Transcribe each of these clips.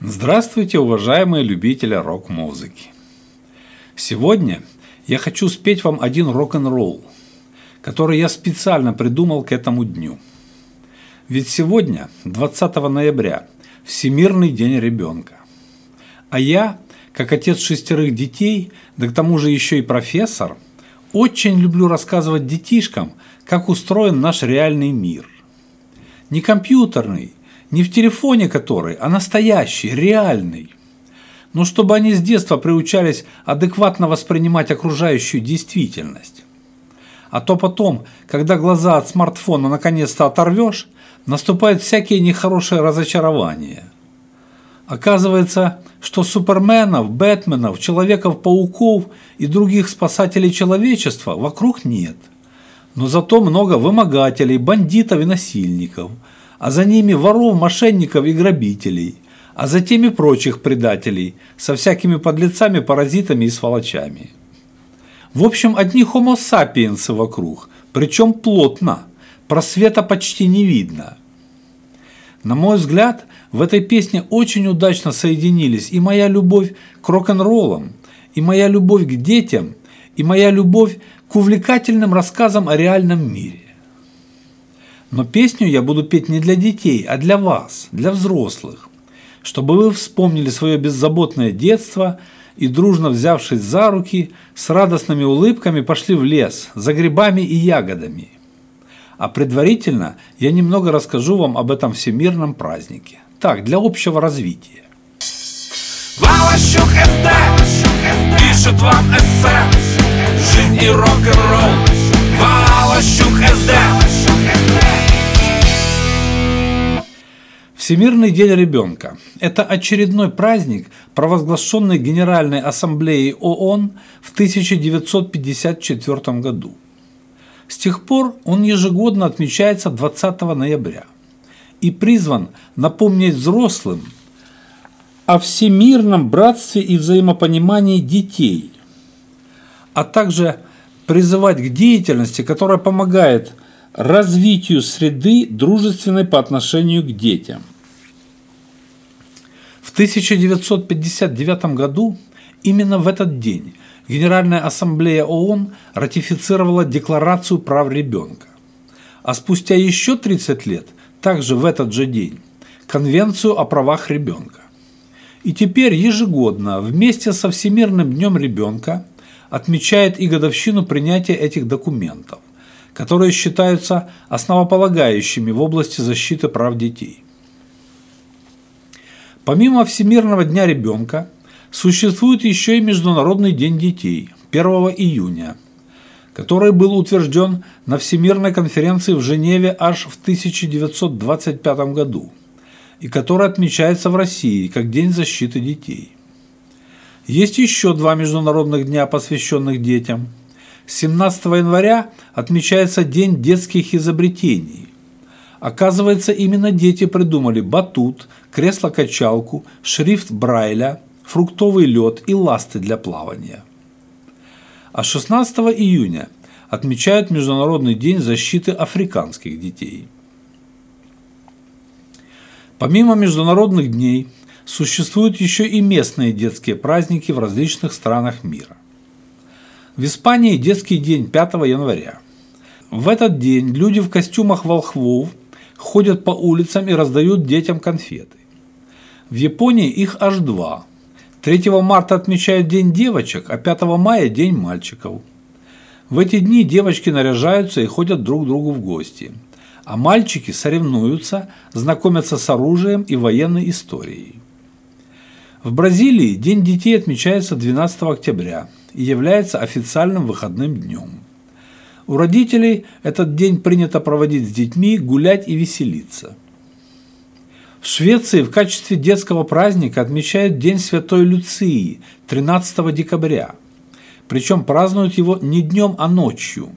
Здравствуйте, уважаемые любители рок-музыки! Сегодня я хочу спеть вам один рок-н-ролл, который я специально придумал к этому дню. Ведь сегодня, 20 ноября, Всемирный день ребенка. А я, как отец шестерых детей, да к тому же еще и профессор, очень люблю рассказывать детишкам, как устроен наш реальный мир. Не компьютерный, не в телефоне который, а настоящий, реальный. Но чтобы они с детства приучались адекватно воспринимать окружающую действительность. А то потом, когда глаза от смартфона наконец-то оторвешь, наступают всякие нехорошие разочарования. Оказывается, что суперменов, бэтменов, человеков-пауков и других спасателей человечества вокруг нет. Но зато много вымогателей, бандитов и насильников – а за ними воров, мошенников и грабителей, а за теми прочих предателей, со всякими подлецами, паразитами и сволочами. В общем, одни хомо сапиенсы вокруг, причем плотно, просвета почти не видно. На мой взгляд, в этой песне очень удачно соединились и моя любовь к рок-н-роллам, и моя любовь к детям, и моя любовь к увлекательным рассказам о реальном мире. Но песню я буду петь не для детей, а для вас, для взрослых, чтобы вы вспомнили свое беззаботное детство и, дружно взявшись за руки, с радостными улыбками пошли в лес за грибами и ягодами. А предварительно я немного расскажу вам об этом всемирном празднике. Так, для общего развития. Валащук СД пишет вам эссе Жизнь и рок-н-ролл Всемирный день ребенка – это очередной праздник, провозглашенный Генеральной Ассамблеей ООН в 1954 году. С тех пор он ежегодно отмечается 20 ноября и призван напомнить взрослым о всемирном братстве и взаимопонимании детей, а также призывать к деятельности, которая помогает развитию среды, дружественной по отношению к детям – в 1959 году, именно в этот день, Генеральная Ассамблея ООН ратифицировала Декларацию прав ребенка. А спустя еще 30 лет, также в этот же день, Конвенцию о правах ребенка. И теперь ежегодно вместе со Всемирным днем ребенка отмечает и годовщину принятия этих документов, которые считаются основополагающими в области защиты прав детей. Помимо Всемирного дня ребенка, существует еще и Международный день детей 1 июня, который был утвержден на Всемирной конференции в Женеве аж в 1925 году и который отмечается в России как День защиты детей. Есть еще два международных дня, посвященных детям. 17 января отмечается День детских изобретений, Оказывается, именно дети придумали батут, кресло-качалку, шрифт Брайля, фруктовый лед и ласты для плавания. А 16 июня отмечают Международный день защиты африканских детей. Помимо международных дней, существуют еще и местные детские праздники в различных странах мира. В Испании детский день 5 января. В этот день люди в костюмах волхвов ходят по улицам и раздают детям конфеты. В Японии их аж два. 3 марта отмечают День девочек, а 5 мая – День мальчиков. В эти дни девочки наряжаются и ходят друг к другу в гости, а мальчики соревнуются, знакомятся с оружием и военной историей. В Бразилии День детей отмечается 12 октября и является официальным выходным днем. У родителей этот день принято проводить с детьми, гулять и веселиться. В Швеции в качестве детского праздника отмечают День Святой Люции 13 декабря. Причем празднуют его не днем, а ночью.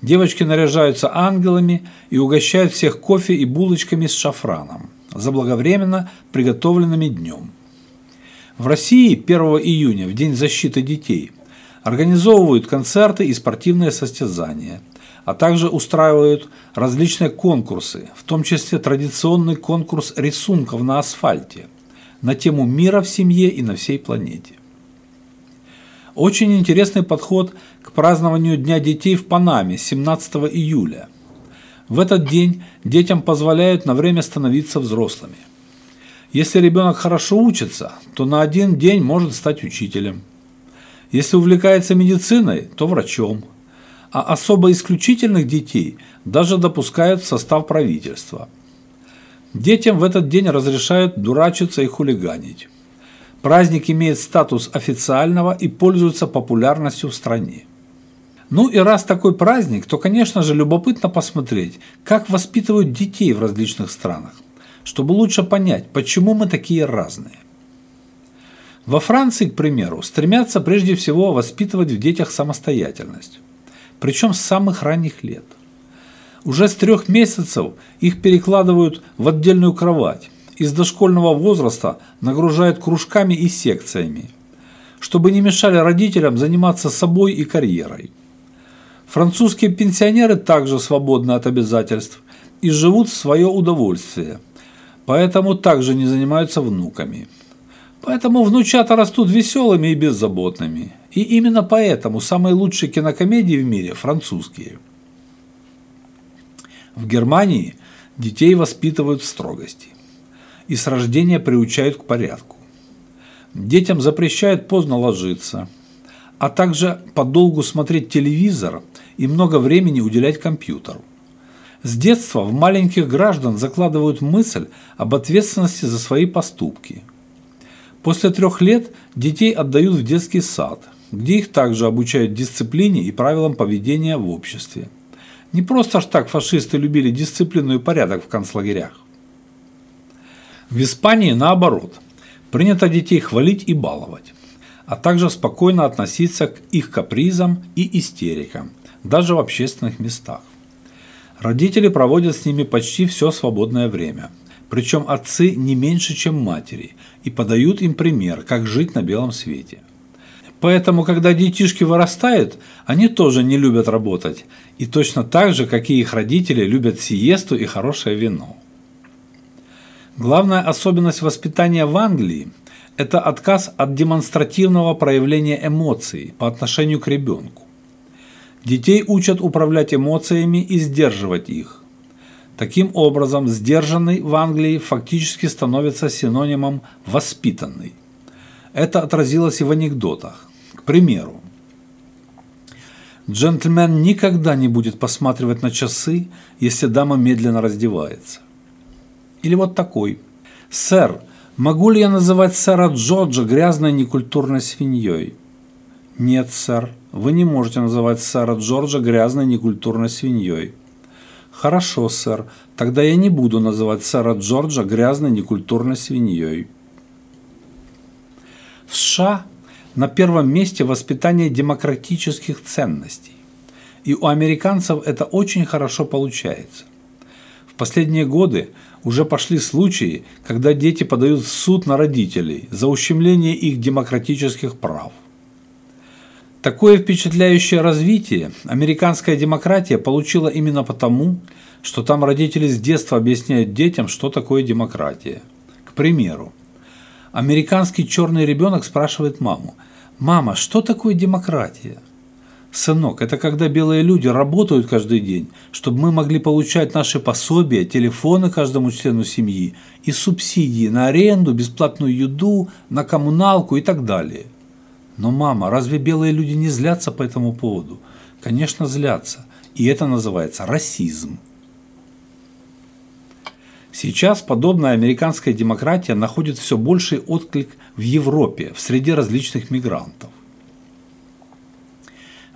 Девочки наряжаются ангелами и угощают всех кофе и булочками с шафраном, заблаговременно приготовленными днем. В России 1 июня, в День защиты детей, организовывают концерты и спортивные состязания, а также устраивают различные конкурсы, в том числе традиционный конкурс рисунков на асфальте, на тему мира в семье и на всей планете. Очень интересный подход к празднованию Дня детей в Панаме 17 июля. В этот день детям позволяют на время становиться взрослыми. Если ребенок хорошо учится, то на один день может стать учителем. Если увлекается медициной, то врачом. А особо исключительных детей даже допускают в состав правительства. Детям в этот день разрешают дурачиться и хулиганить. Праздник имеет статус официального и пользуется популярностью в стране. Ну и раз такой праздник, то, конечно же, любопытно посмотреть, как воспитывают детей в различных странах чтобы лучше понять, почему мы такие разные. Во Франции, к примеру, стремятся прежде всего воспитывать в детях самостоятельность, причем с самых ранних лет. Уже с трех месяцев их перекладывают в отдельную кровать, из дошкольного возраста нагружают кружками и секциями, чтобы не мешали родителям заниматься собой и карьерой. Французские пенсионеры также свободны от обязательств и живут в свое удовольствие – поэтому также не занимаются внуками. Поэтому внучата растут веселыми и беззаботными. И именно поэтому самые лучшие кинокомедии в мире французские. В Германии детей воспитывают в строгости. И с рождения приучают к порядку. Детям запрещают поздно ложиться, а также подолгу смотреть телевизор и много времени уделять компьютеру. С детства в маленьких граждан закладывают мысль об ответственности за свои поступки. После трех лет детей отдают в детский сад, где их также обучают дисциплине и правилам поведения в обществе. Не просто ж так фашисты любили дисциплину и порядок в концлагерях. В Испании наоборот. Принято детей хвалить и баловать, а также спокойно относиться к их капризам и истерикам, даже в общественных местах. Родители проводят с ними почти все свободное время. Причем отцы не меньше, чем матери, и подают им пример, как жить на белом свете. Поэтому, когда детишки вырастают, они тоже не любят работать, и точно так же, как и их родители, любят сиесту и хорошее вино. Главная особенность воспитания в Англии – это отказ от демонстративного проявления эмоций по отношению к ребенку. Детей учат управлять эмоциями и сдерживать их. Таким образом, сдержанный в Англии фактически становится синонимом «воспитанный». Это отразилось и в анекдотах. К примеру, джентльмен никогда не будет посматривать на часы, если дама медленно раздевается. Или вот такой. «Сэр, могу ли я называть сэра Джорджа грязной некультурной свиньей?» «Нет, сэр, вы не можете называть сэра Джорджа грязной некультурной свиньей». «Хорошо, сэр, тогда я не буду называть сэра Джорджа грязной некультурной свиньей». В США на первом месте воспитание демократических ценностей. И у американцев это очень хорошо получается. В последние годы уже пошли случаи, когда дети подают в суд на родителей за ущемление их демократических прав. Такое впечатляющее развитие американская демократия получила именно потому, что там родители с детства объясняют детям, что такое демократия. К примеру, американский черный ребенок спрашивает маму, «Мама, что такое демократия?» «Сынок, это когда белые люди работают каждый день, чтобы мы могли получать наши пособия, телефоны каждому члену семьи и субсидии на аренду, бесплатную еду, на коммуналку и так далее». Но, мама, разве белые люди не злятся по этому поводу? Конечно, злятся. И это называется расизм. Сейчас подобная американская демократия находит все больший отклик в Европе, в среде различных мигрантов.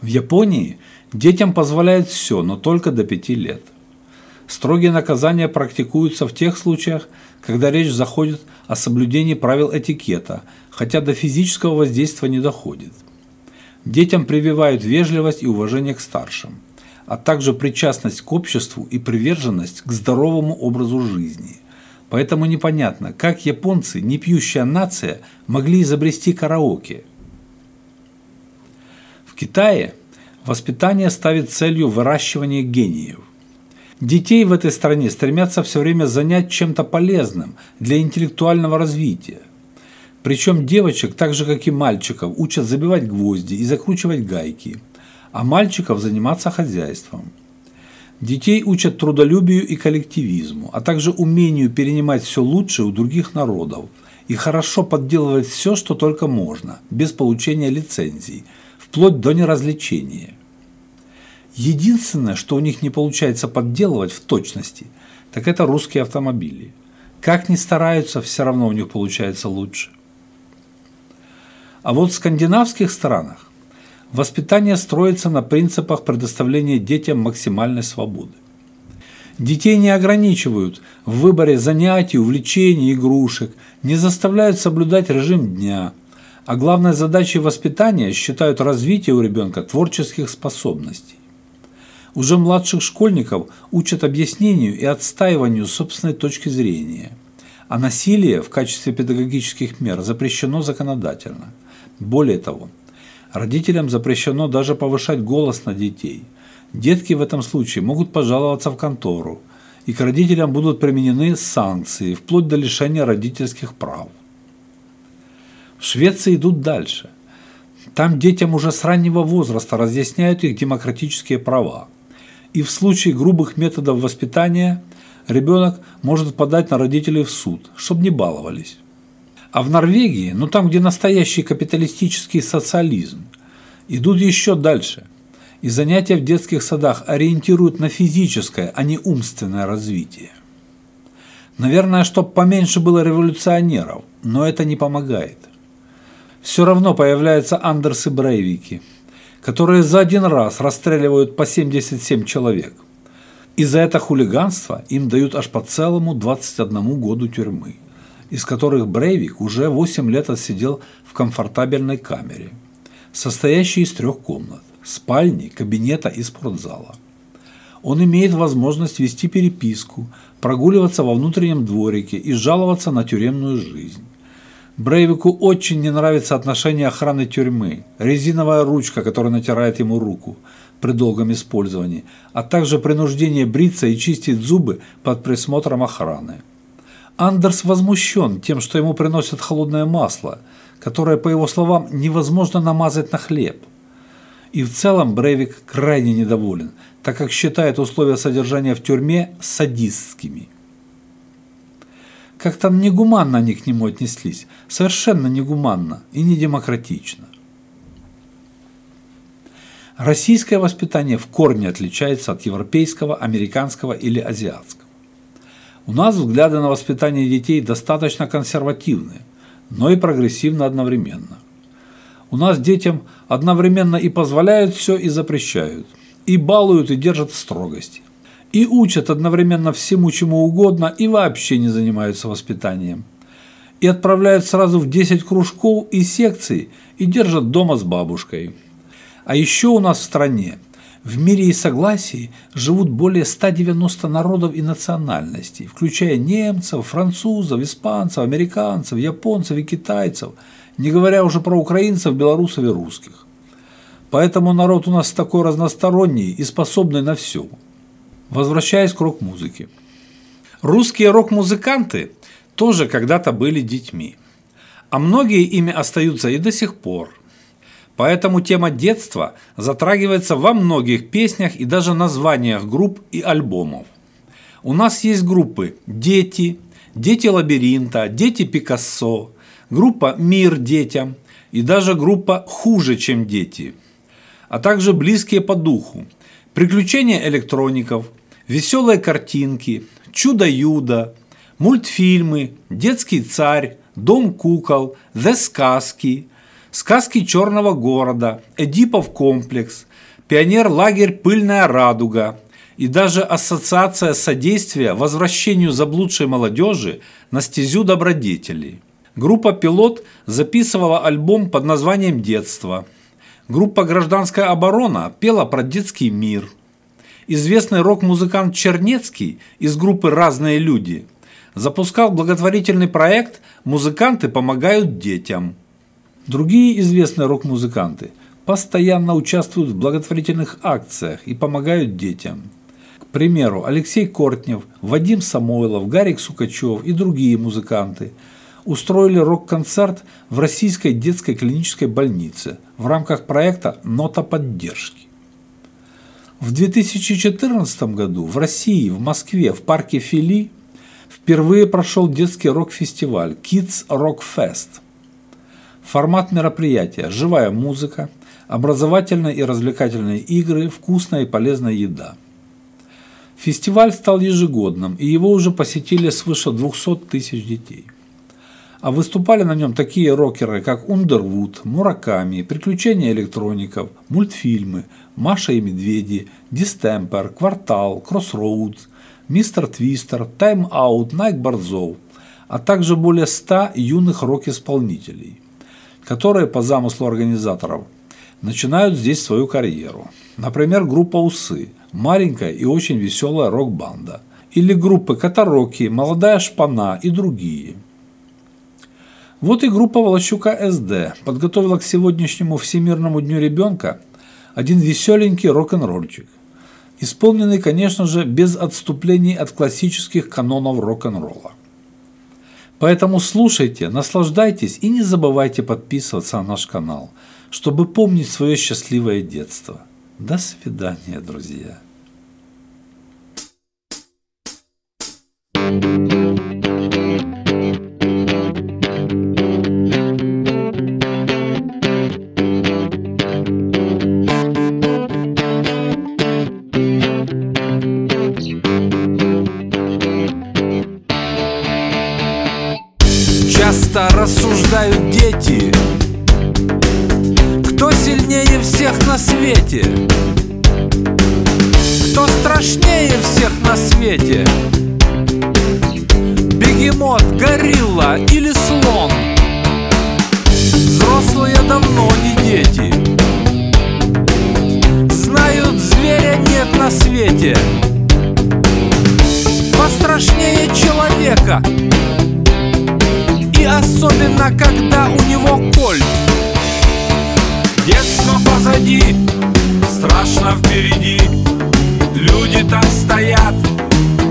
В Японии детям позволяют все, но только до 5 лет. Строгие наказания практикуются в тех случаях, когда речь заходит о соблюдении правил этикета, хотя до физического воздействия не доходит. Детям прививают вежливость и уважение к старшим, а также причастность к обществу и приверженность к здоровому образу жизни. Поэтому непонятно, как японцы, не пьющая нация, могли изобрести караоке. В Китае воспитание ставит целью выращивание гениев – Детей в этой стране стремятся все время занять чем-то полезным для интеллектуального развития. Причем девочек, так же как и мальчиков, учат забивать гвозди и закручивать гайки, а мальчиков заниматься хозяйством. Детей учат трудолюбию и коллективизму, а также умению перенимать все лучшее у других народов и хорошо подделывать все, что только можно, без получения лицензий, вплоть до неразвлечения. Единственное, что у них не получается подделывать в точности, так это русские автомобили. Как ни стараются, все равно у них получается лучше. А вот в скандинавских странах воспитание строится на принципах предоставления детям максимальной свободы. Детей не ограничивают в выборе занятий, увлечений, игрушек, не заставляют соблюдать режим дня, а главной задачей воспитания считают развитие у ребенка творческих способностей. Уже младших школьников учат объяснению и отстаиванию собственной точки зрения, а насилие в качестве педагогических мер запрещено законодательно – более того, родителям запрещено даже повышать голос на детей. Детки в этом случае могут пожаловаться в контору, и к родителям будут применены санкции, вплоть до лишения родительских прав. В Швеции идут дальше. Там детям уже с раннего возраста разъясняют их демократические права. И в случае грубых методов воспитания ребенок может подать на родителей в суд, чтобы не баловались. А в Норвегии, ну там, где настоящий капиталистический социализм, идут еще дальше. И занятия в детских садах ориентируют на физическое, а не умственное развитие. Наверное, чтобы поменьше было революционеров, но это не помогает. Все равно появляются Андерсы Брейвики, которые за один раз расстреливают по 77 человек. И за это хулиганство им дают аж по целому 21 году тюрьмы из которых Брейвик уже 8 лет отсидел в комфортабельной камере, состоящей из трех комнат – спальни, кабинета и спортзала. Он имеет возможность вести переписку, прогуливаться во внутреннем дворике и жаловаться на тюремную жизнь. Брейвику очень не нравится отношение охраны тюрьмы, резиновая ручка, которая натирает ему руку при долгом использовании, а также принуждение бриться и чистить зубы под присмотром охраны. Андерс возмущен тем, что ему приносят холодное масло, которое, по его словам, невозможно намазать на хлеб. И в целом Брейвик крайне недоволен, так как считает условия содержания в тюрьме садистскими. Как-то негуманно они к нему отнеслись, совершенно негуманно и недемократично. Российское воспитание в корне отличается от европейского, американского или азиатского. У нас взгляды на воспитание детей достаточно консервативные, но и прогрессивно одновременно. У нас детям одновременно и позволяют все, и запрещают, и балуют, и держат в строгости, и учат одновременно всему, чему угодно, и вообще не занимаются воспитанием, и отправляют сразу в 10 кружков и секций, и держат дома с бабушкой. А еще у нас в стране в мире и согласии живут более 190 народов и национальностей, включая немцев, французов, испанцев, американцев, японцев и китайцев, не говоря уже про украинцев, белорусов и русских. Поэтому народ у нас такой разносторонний и способный на все. Возвращаясь к рок-музыке. Русские рок-музыканты тоже когда-то были детьми. А многие ими остаются и до сих пор – Поэтому тема детства затрагивается во многих песнях и даже названиях групп и альбомов. У нас есть группы «Дети», «Дети лабиринта», «Дети Пикассо», группа «Мир детям» и даже группа «Хуже, чем дети», а также близкие по духу «Приключения электроников», «Веселые картинки», «Чудо-юдо», мультфильмы, «Детский царь», «Дом кукол», «The сказки», сказки черного города, Эдипов комплекс, пионер-лагерь «Пыльная радуга» и даже Ассоциация содействия возвращению заблудшей молодежи на стезю добродетелей. Группа «Пилот» записывала альбом под названием «Детство». Группа «Гражданская оборона» пела про детский мир. Известный рок-музыкант Чернецкий из группы «Разные люди» запускал благотворительный проект «Музыканты помогают детям». Другие известные рок-музыканты постоянно участвуют в благотворительных акциях и помогают детям. К примеру, Алексей Кортнев, Вадим Самойлов, Гарик Сукачев и другие музыканты устроили рок-концерт в Российской детской клинической больнице в рамках проекта «Нота поддержки». В 2014 году в России, в Москве, в парке Фили впервые прошел детский рок-фестиваль Kids Rock Fest. Формат мероприятия – живая музыка, образовательные и развлекательные игры, вкусная и полезная еда. Фестиваль стал ежегодным, и его уже посетили свыше 200 тысяч детей. А выступали на нем такие рокеры, как Ундервуд, Мураками, Приключения электроников, мультфильмы, Маша и Медведи, Дистемпер, Квартал, Кроссроудс, Мистер Твистер, Тайм Аут, Найк Борзов, а также более 100 юных рок-исполнителей, которые по замыслу организаторов начинают здесь свою карьеру. Например, группа «Усы» – маленькая и очень веселая рок-банда. Или группы «Катароки», «Молодая шпана» и другие – вот и группа Волощука СД подготовила к сегодняшнему Всемирному дню ребенка один веселенький рок-н-ролльчик, исполненный, конечно же, без отступлений от классических канонов рок-н-ролла. Поэтому слушайте, наслаждайтесь и не забывайте подписываться на наш канал, чтобы помнить свое счастливое детство. До свидания, друзья. thank you свете Пострашнее человека. Особенно когда у него кольт Детство позади, страшно впереди. Люди там стоят,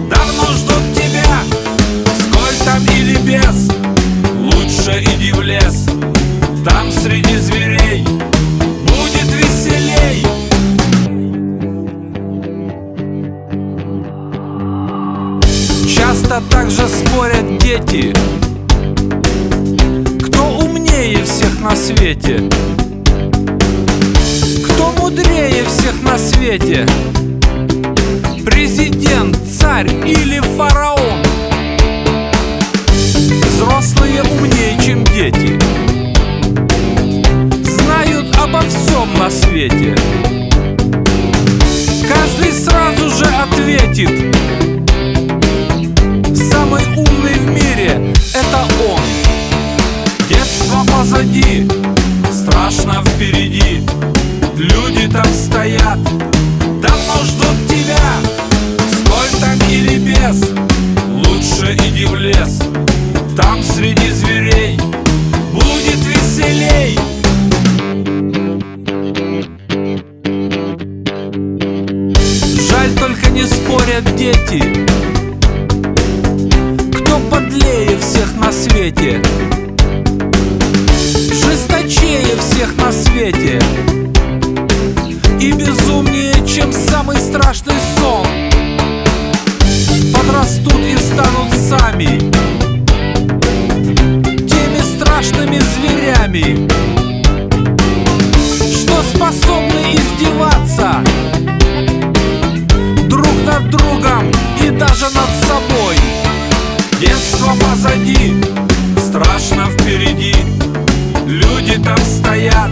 давно ждут тебя. Сколь там или без, лучше иди в лес. Там среди зверей также спорят дети на свете? Кто мудрее всех на свете? Президент, царь или фараон? Взрослые умнее, чем дети Знают обо всем на свете Каждый сразу же ответит позади, страшно впереди. Люди там стоят, даже над собой. Детство позади, страшно впереди. Люди там стоят,